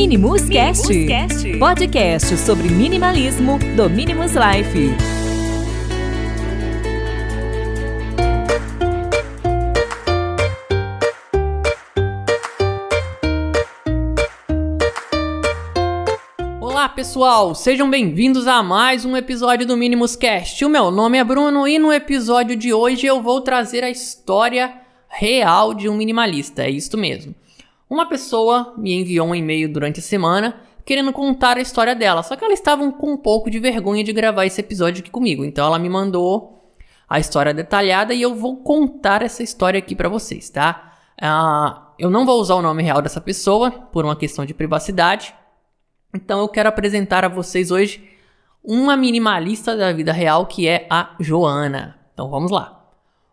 Minimus Cast, podcast sobre minimalismo do Minimus Life. Olá pessoal, sejam bem-vindos a mais um episódio do Minimus Cast. O meu nome é Bruno e no episódio de hoje eu vou trazer a história real de um minimalista, é isto mesmo. Uma pessoa me enviou um e-mail durante a semana querendo contar a história dela, só que ela estava com um pouco de vergonha de gravar esse episódio aqui comigo. Então ela me mandou a história detalhada e eu vou contar essa história aqui para vocês, tá? Uh, eu não vou usar o nome real dessa pessoa por uma questão de privacidade. Então eu quero apresentar a vocês hoje uma minimalista da vida real que é a Joana. Então vamos lá.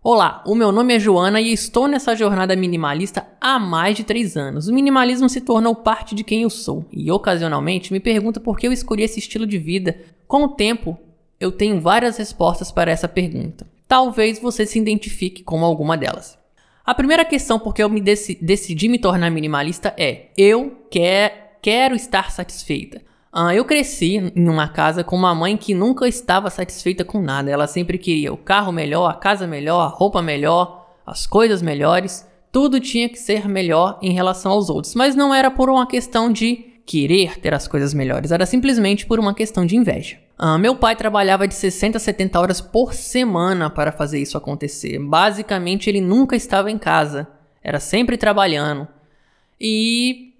Olá, o meu nome é Joana e estou nessa jornada minimalista há mais de 3 anos. O minimalismo se tornou parte de quem eu sou e ocasionalmente me pergunta por que eu escolhi esse estilo de vida. Com o tempo, eu tenho várias respostas para essa pergunta. Talvez você se identifique com alguma delas. A primeira questão por que eu me decidi me tornar minimalista é: eu quer, quero estar satisfeita. Uh, eu cresci em uma casa com uma mãe que nunca estava satisfeita com nada. Ela sempre queria o carro melhor, a casa melhor, a roupa melhor, as coisas melhores. Tudo tinha que ser melhor em relação aos outros. Mas não era por uma questão de querer ter as coisas melhores, era simplesmente por uma questão de inveja. Uh, meu pai trabalhava de 60 a 70 horas por semana para fazer isso acontecer. Basicamente, ele nunca estava em casa, era sempre trabalhando. E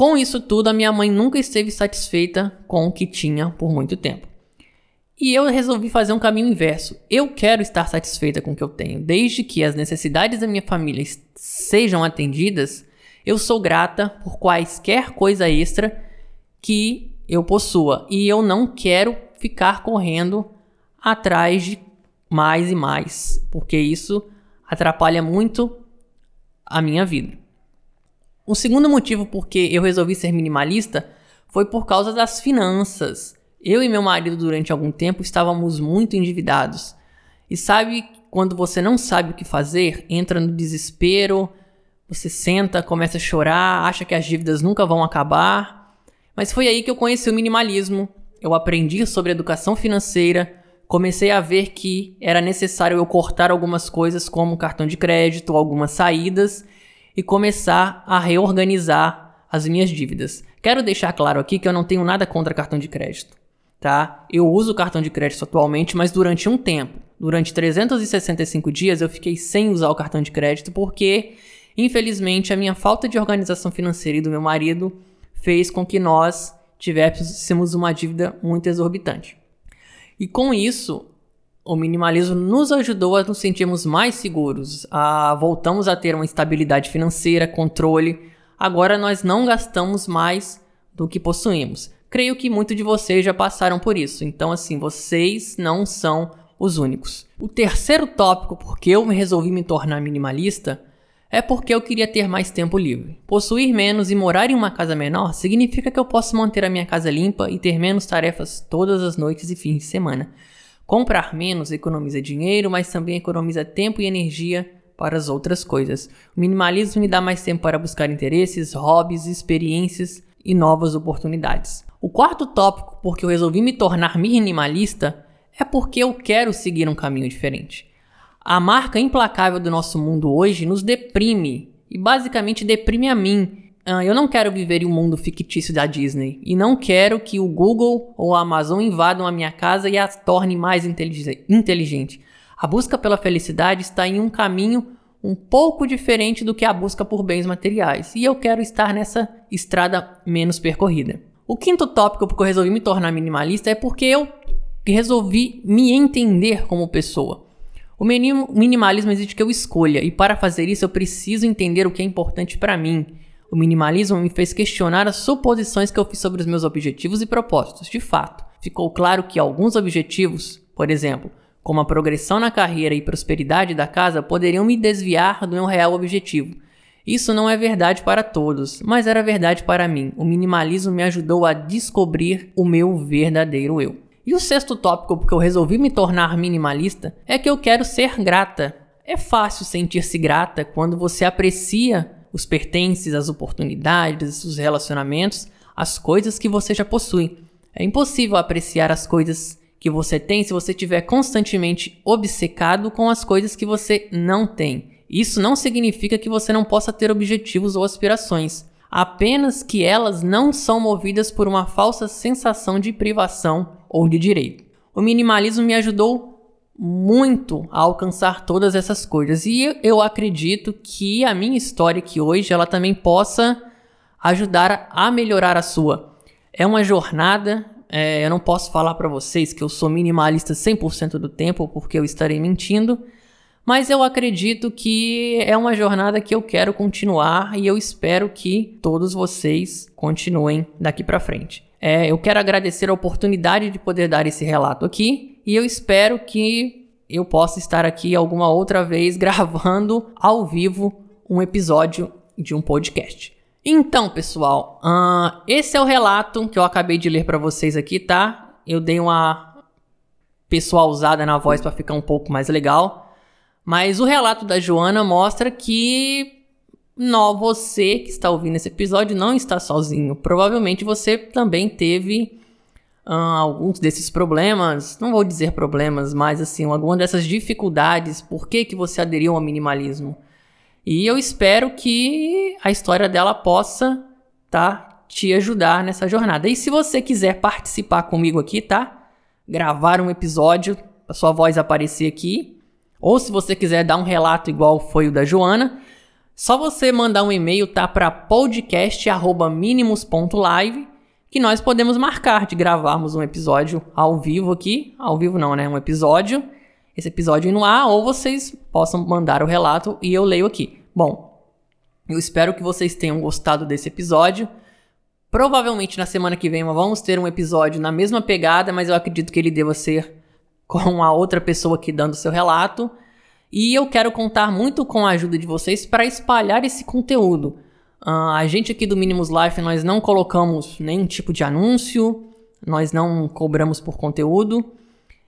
com isso tudo, a minha mãe nunca esteve satisfeita com o que tinha por muito tempo. E eu resolvi fazer um caminho inverso. Eu quero estar satisfeita com o que eu tenho. Desde que as necessidades da minha família sejam atendidas, eu sou grata por quaisquer coisa extra que eu possua. E eu não quero ficar correndo atrás de mais e mais, porque isso atrapalha muito a minha vida. Um segundo motivo por que eu resolvi ser minimalista foi por causa das finanças. Eu e meu marido, durante algum tempo, estávamos muito endividados. E sabe quando você não sabe o que fazer, entra no desespero, você senta, começa a chorar, acha que as dívidas nunca vão acabar. Mas foi aí que eu conheci o minimalismo. Eu aprendi sobre educação financeira, comecei a ver que era necessário eu cortar algumas coisas, como cartão de crédito, algumas saídas, e começar a reorganizar as minhas dívidas. Quero deixar claro aqui que eu não tenho nada contra cartão de crédito, tá? Eu uso cartão de crédito atualmente, mas durante um tempo, durante 365 dias, eu fiquei sem usar o cartão de crédito porque, infelizmente, a minha falta de organização financeira e do meu marido fez com que nós tivéssemos uma dívida muito exorbitante. E com isso, o minimalismo nos ajudou a nos sentirmos mais seguros, a voltamos a ter uma estabilidade financeira, controle. Agora nós não gastamos mais do que possuímos. Creio que muitos de vocês já passaram por isso, então assim, vocês não são os únicos. O terceiro tópico por que eu resolvi me tornar minimalista é porque eu queria ter mais tempo livre. Possuir menos e morar em uma casa menor significa que eu posso manter a minha casa limpa e ter menos tarefas todas as noites e fins de semana. Comprar menos economiza dinheiro, mas também economiza tempo e energia para as outras coisas. O minimalismo me dá mais tempo para buscar interesses, hobbies, experiências e novas oportunidades. O quarto tópico por que eu resolvi me tornar minimalista é porque eu quero seguir um caminho diferente. A marca implacável do nosso mundo hoje nos deprime e basicamente deprime a mim ah, eu não quero viver em um mundo fictício da Disney e não quero que o Google ou a Amazon invadam a minha casa e a torne mais inteligente. A busca pela felicidade está em um caminho um pouco diferente do que a busca por bens materiais, e eu quero estar nessa estrada menos percorrida. O quinto tópico porque eu resolvi me tornar minimalista é porque eu resolvi me entender como pessoa. O minimalismo exige que eu escolha, e para fazer isso eu preciso entender o que é importante para mim o minimalismo me fez questionar as suposições que eu fiz sobre os meus objetivos e propósitos. De fato, ficou claro que alguns objetivos, por exemplo, como a progressão na carreira e prosperidade da casa, poderiam me desviar do meu real objetivo. Isso não é verdade para todos, mas era verdade para mim. O minimalismo me ajudou a descobrir o meu verdadeiro eu. E o sexto tópico porque eu resolvi me tornar minimalista é que eu quero ser grata. É fácil sentir-se grata quando você aprecia os pertences, as oportunidades, os relacionamentos, as coisas que você já possui. É impossível apreciar as coisas que você tem se você estiver constantemente obcecado com as coisas que você não tem. Isso não significa que você não possa ter objetivos ou aspirações, apenas que elas não são movidas por uma falsa sensação de privação ou de direito. O minimalismo me ajudou muito a alcançar todas essas coisas e eu acredito que a minha história aqui hoje ela também possa ajudar a melhorar a sua. É uma jornada, é, eu não posso falar para vocês que eu sou minimalista 100% do tempo porque eu estarei mentindo, mas eu acredito que é uma jornada que eu quero continuar e eu espero que todos vocês continuem daqui para frente. É, eu quero agradecer a oportunidade de poder dar esse relato aqui e eu espero que eu possa estar aqui alguma outra vez gravando ao vivo um episódio de um podcast. Então, pessoal, uh, esse é o relato que eu acabei de ler para vocês aqui, tá? Eu dei uma pessoal usada na voz para ficar um pouco mais legal. Mas o relato da Joana mostra que não, você que está ouvindo esse episódio não está sozinho. Provavelmente você também teve alguns desses problemas, não vou dizer problemas, mas assim, alguma dessas dificuldades. Por que, que você aderiu ao minimalismo? E eu espero que a história dela possa, tá, te ajudar nessa jornada. E se você quiser participar comigo aqui, tá? Gravar um episódio, a sua voz aparecer aqui, ou se você quiser dar um relato igual foi o da Joana, só você mandar um e-mail tá para podcast@minimus.live que nós podemos marcar de gravarmos um episódio ao vivo aqui, ao vivo não, né, um episódio esse episódio no ar, ou vocês possam mandar o relato e eu leio aqui. Bom, eu espero que vocês tenham gostado desse episódio. Provavelmente na semana que vem vamos ter um episódio na mesma pegada, mas eu acredito que ele deva ser com a outra pessoa aqui dando seu relato. E eu quero contar muito com a ajuda de vocês para espalhar esse conteúdo. Uh, a gente aqui do Minimus Life, nós não colocamos nenhum tipo de anúncio, nós não cobramos por conteúdo.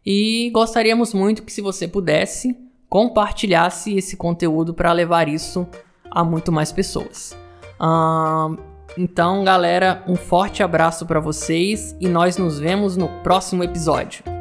E gostaríamos muito que, se você pudesse, compartilhasse esse conteúdo para levar isso a muito mais pessoas. Uh, então, galera, um forte abraço para vocês e nós nos vemos no próximo episódio.